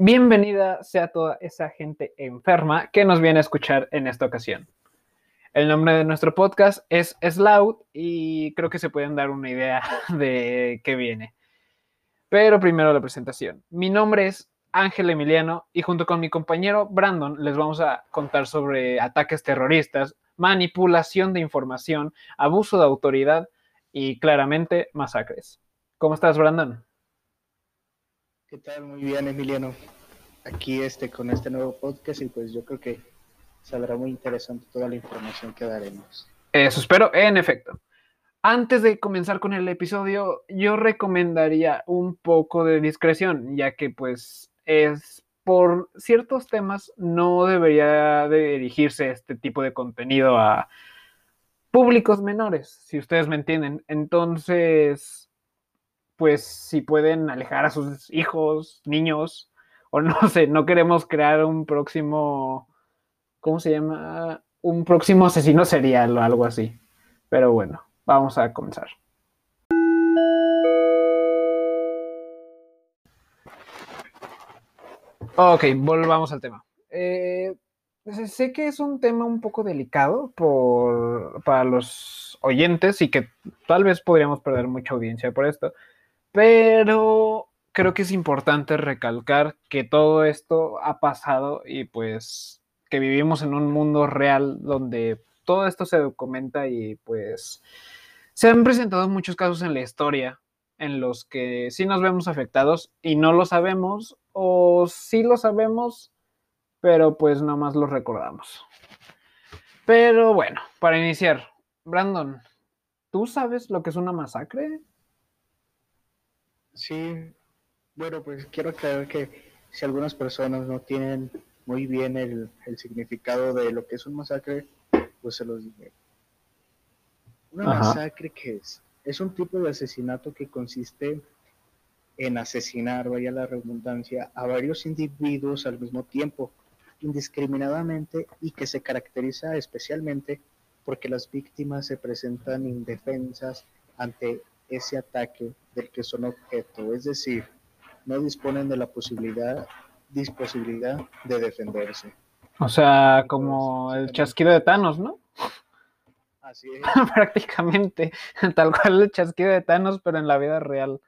Bienvenida sea toda esa gente enferma que nos viene a escuchar en esta ocasión. El nombre de nuestro podcast es Sloud y creo que se pueden dar una idea de qué viene. Pero primero la presentación. Mi nombre es Ángel Emiliano y junto con mi compañero Brandon les vamos a contar sobre ataques terroristas, manipulación de información, abuso de autoridad y claramente masacres. ¿Cómo estás, Brandon? ¿Qué tal? Muy bien, Emiliano. Aquí este, con este nuevo podcast y pues yo creo que saldrá muy interesante toda la información que daremos. Eso espero, en efecto. Antes de comenzar con el episodio, yo recomendaría un poco de discreción, ya que pues es por ciertos temas no debería de dirigirse este tipo de contenido a públicos menores, si ustedes me entienden. Entonces, pues si pueden alejar a sus hijos, niños, o no sé, no queremos crear un próximo, ¿cómo se llama? Un próximo asesino serial o algo así. Pero bueno, vamos a comenzar. Ok, volvamos al tema. Eh, sé que es un tema un poco delicado por, para los oyentes y que tal vez podríamos perder mucha audiencia por esto, pero creo que es importante recalcar que todo esto ha pasado y pues que vivimos en un mundo real donde todo esto se documenta y pues se han presentado muchos casos en la historia en los que sí nos vemos afectados y no lo sabemos o sí lo sabemos, pero pues nada más lo recordamos. Pero bueno, para iniciar, Brandon, ¿tú sabes lo que es una masacre? Sí, bueno, pues quiero aclarar que si algunas personas no tienen muy bien el, significado de lo que es un masacre, pues se los diré. Una masacre, ¿qué es? Es un tipo de asesinato que consiste en asesinar, vaya la redundancia, a varios individuos al mismo tiempo, indiscriminadamente y que se caracteriza especialmente porque las víctimas se presentan indefensas ante ese ataque del que son objeto, es decir, no disponen de la posibilidad, disposibilidad de defenderse. O sea, como el chasquido de Thanos, ¿no? Así es. Prácticamente, tal cual el chasquido de Thanos, pero en la vida real.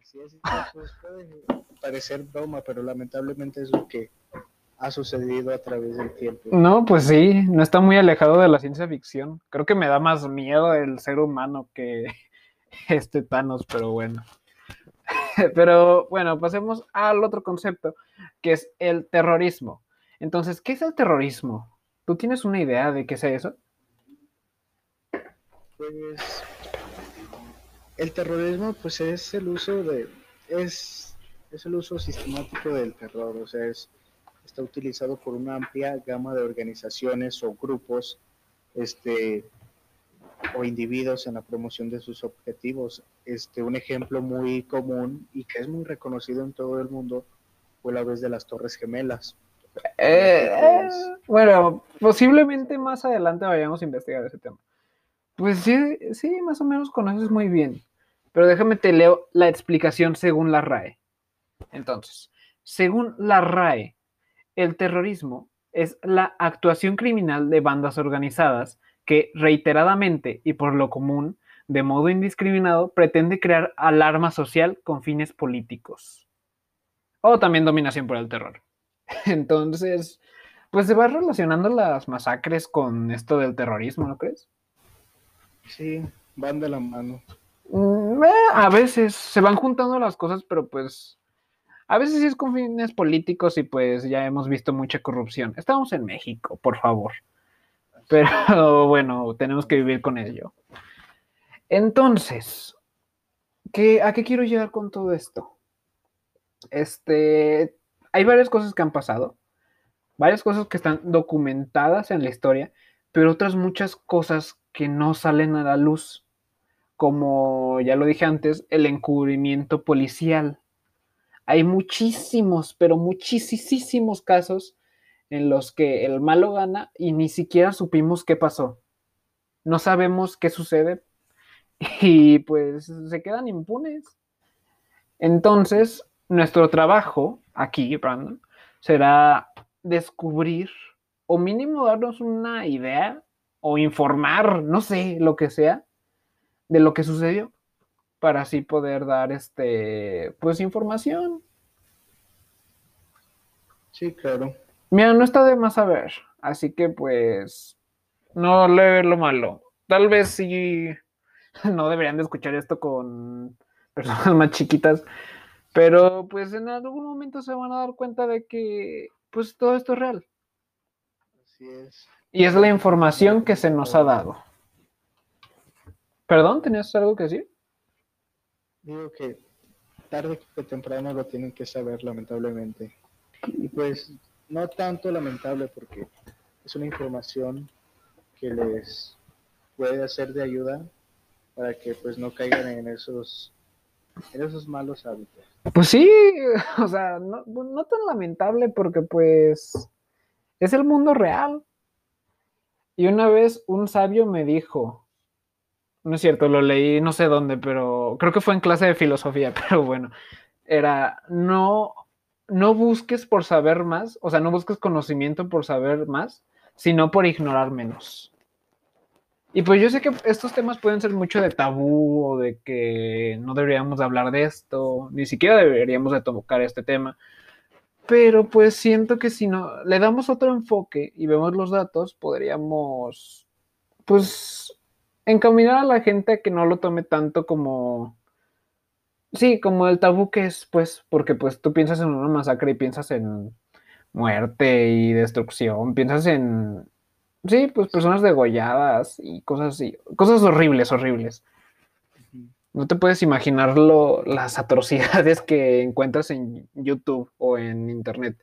Así es, pues puede parecer broma, pero lamentablemente es lo que ha sucedido a través del tiempo. No, pues sí, no está muy alejado de la ciencia ficción. Creo que me da más miedo el ser humano que este Thanos, pero bueno. Pero bueno, pasemos al otro concepto, que es el terrorismo. Entonces, ¿qué es el terrorismo? ¿Tú tienes una idea de qué es eso? Pues el terrorismo pues es el uso de es, es el uso sistemático del terror, o sea, es está utilizado por una amplia gama de organizaciones o grupos este, o individuos en la promoción de sus objetivos. Este, un ejemplo muy común y que es muy reconocido en todo el mundo fue la vez de las Torres Gemelas. Eh, eh, bueno, posiblemente más adelante vayamos a investigar ese tema. Pues sí, sí, más o menos conoces muy bien. Pero déjame te leo la explicación según la RAE. Entonces, según la RAE, el terrorismo es la actuación criminal de bandas organizadas que reiteradamente y por lo común, de modo indiscriminado, pretende crear alarma social con fines políticos. O también dominación por el terror. Entonces, pues se va relacionando las masacres con esto del terrorismo, ¿no crees? Sí, van de la mano. Mm, eh, a veces se van juntando las cosas, pero pues a veces sí es con fines políticos y pues ya hemos visto mucha corrupción. Estamos en México, por favor. Pero bueno, tenemos que vivir con ello. Entonces, ¿qué, ¿a qué quiero llegar con todo esto? Este, hay varias cosas que han pasado, varias cosas que están documentadas en la historia, pero otras muchas cosas que no salen a la luz, como ya lo dije antes, el encubrimiento policial hay muchísimos, pero muchísimos casos en los que el malo gana y ni siquiera supimos qué pasó. No sabemos qué sucede y pues se quedan impunes. Entonces, nuestro trabajo aquí, Brandon, será descubrir o mínimo darnos una idea o informar, no sé, lo que sea, de lo que sucedió para así poder dar este pues información. Sí, claro. Mira, no está de más saber, así que pues no le ver lo malo. Tal vez sí no deberían de escuchar esto con personas más chiquitas, pero pues en algún momento se van a dar cuenta de que pues todo esto es real. Así es. Y es la información que se nos ha dado. ¿Perdón? ¿Tenías algo que decir? Digo que tarde que temprano lo tienen que saber, lamentablemente. Y pues no tanto lamentable porque es una información que les puede hacer de ayuda para que pues no caigan en esos en esos malos hábitos. Pues sí, o sea, no, no tan lamentable porque pues es el mundo real. Y una vez un sabio me dijo, no es cierto, lo leí no sé dónde, pero creo que fue en clase de filosofía, pero bueno, era, no, no busques por saber más, o sea, no busques conocimiento por saber más, sino por ignorar menos. Y pues yo sé que estos temas pueden ser mucho de tabú o de que no deberíamos hablar de esto, ni siquiera deberíamos de tocar este tema, pero pues siento que si no le damos otro enfoque y vemos los datos, podríamos pues encaminar a la gente a que no lo tome tanto como sí, como el tabú que es, pues, porque pues tú piensas en una masacre y piensas en muerte y destrucción, piensas en sí, pues personas degolladas y cosas así, cosas horribles, horribles. No te puedes imaginar las atrocidades que encuentras en YouTube o en Internet.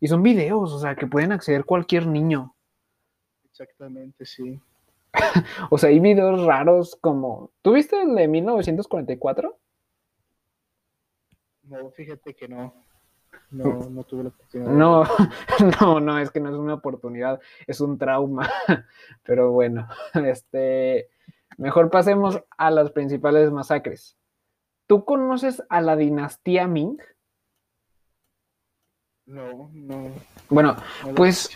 Y son videos, o sea, que pueden acceder cualquier niño. Exactamente, sí. o sea, hay videos raros como... ¿Tú viste el de 1944? No, fíjate que no. No, no tuve la oportunidad. No, no, no, es que no es una oportunidad, es un trauma. Pero bueno, este Mejor pasemos a las principales masacres. ¿Tú conoces a la dinastía Ming? No, no. Bueno, pues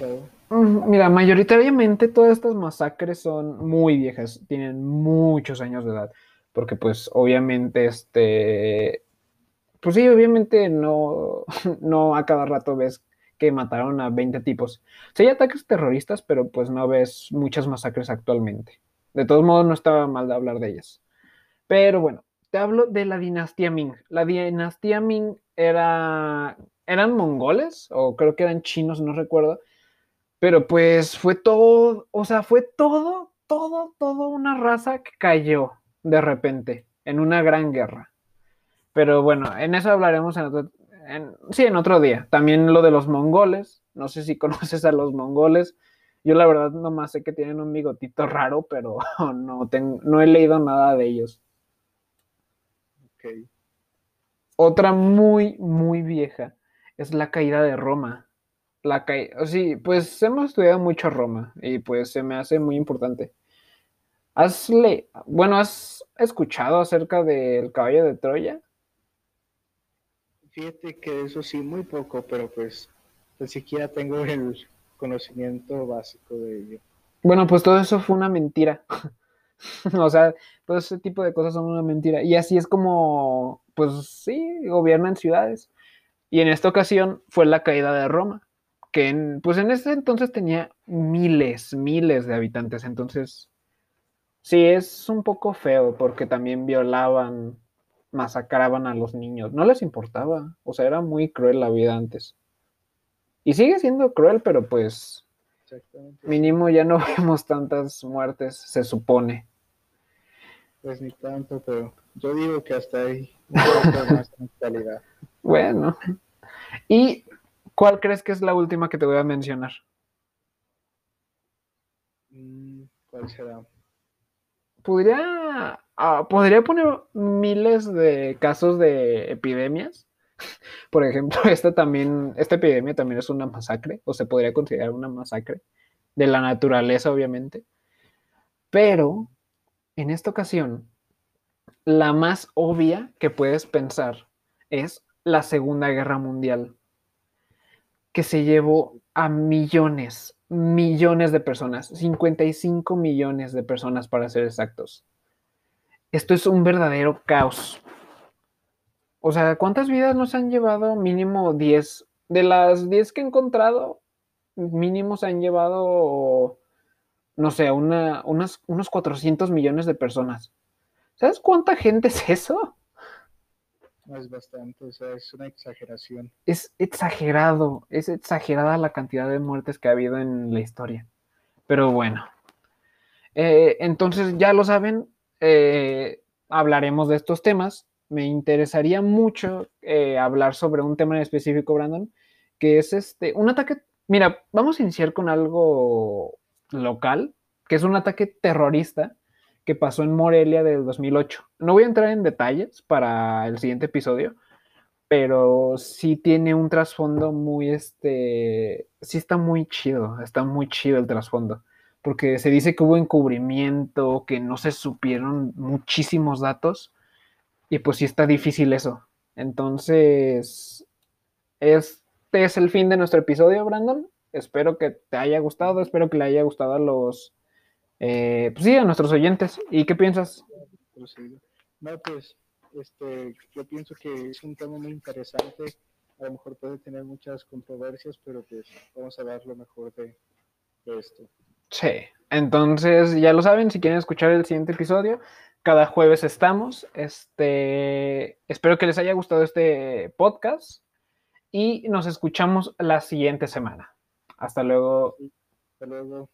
mm, mira, mayoritariamente todas estas masacres son muy viejas, tienen muchos años de edad, porque pues obviamente este, pues sí, obviamente no, no a cada rato ves que mataron a 20 tipos. Sí hay ataques terroristas, pero pues no ves muchas masacres actualmente. De todos modos, no estaba mal de hablar de ellas. Pero bueno, te hablo de la dinastía Ming. La dinastía Ming era, eran mongoles, o creo que eran chinos, no recuerdo. Pero pues fue todo, o sea, fue todo, todo, todo una raza que cayó de repente en una gran guerra. Pero bueno, en eso hablaremos en otro, sí, en otro día. También lo de los mongoles. No sé si conoces a los mongoles. Yo la verdad nomás sé que tienen un bigotito raro, pero no, tengo, no he leído nada de ellos. Okay. Otra muy, muy vieja es la caída de Roma. La caída, sí, pues hemos estudiado mucho Roma y pues se me hace muy importante. ¿Has le bueno, has escuchado acerca del caballo de Troya? Fíjate que eso sí, muy poco, pero pues ni siquiera tengo el, conocimiento básico de ello. Bueno, pues todo eso fue una mentira. o sea, todo ese tipo de cosas son una mentira. Y así es como, pues sí, gobiernan ciudades. Y en esta ocasión fue la caída de Roma, que en, pues en ese entonces tenía miles, miles de habitantes. Entonces, sí, es un poco feo porque también violaban, masacraban a los niños. No les importaba. O sea, era muy cruel la vida antes. Y sigue siendo cruel, pero pues mínimo ya no vemos tantas muertes, se supone. Pues ni tanto, pero yo digo que hasta ahí más calidad. Bueno. ¿Y cuál crees que es la última que te voy a mencionar? Mm, ¿Cuál será? Podría, ah, podría poner miles de casos de epidemias por ejemplo, esta también, esta epidemia también es una masacre, o se podría considerar una masacre de la naturaleza, obviamente. Pero, en esta ocasión, la más obvia que puedes pensar es la Segunda Guerra Mundial. que se llevó a millones, millones de personas, 55 millones de personas para ser exactos. Esto es un verdadero caos. O sea, ¿cuántas vidas nos han llevado? Mínimo 10. De las 10 que he encontrado, mínimo se han llevado, no sé, una, unas, unos 400 millones de personas. ¿Sabes cuánta gente es eso? es bastante, o sea, es una exageración. Es exagerado, es exagerada la cantidad de muertes que ha habido en la historia. Pero bueno, eh, entonces ya lo saben, eh, hablaremos de estos temas. Me interesaría mucho eh, hablar sobre un tema en específico, Brandon, que es este, un ataque, mira, vamos a iniciar con algo local, que es un ataque terrorista que pasó en Morelia del 2008. No voy a entrar en detalles para el siguiente episodio, pero sí tiene un trasfondo muy, este, sí está muy chido, está muy chido el trasfondo, porque se dice que hubo encubrimiento, que no se supieron muchísimos datos, y pues sí está difícil eso. Entonces, este es el fin de nuestro episodio, Brandon. Espero que te haya gustado, espero que le haya gustado a los eh, pues sí, a nuestros oyentes. ¿Y qué piensas? No, pues este, yo pienso que es un tema muy interesante. A lo mejor puede tener muchas controversias, pero pues vamos a dar lo mejor de, esto. Sí, entonces ya lo saben, si quieren escuchar el siguiente episodio, cada jueves estamos. Este, espero que les haya gustado este podcast y nos escuchamos la siguiente semana. Hasta luego. Hasta luego.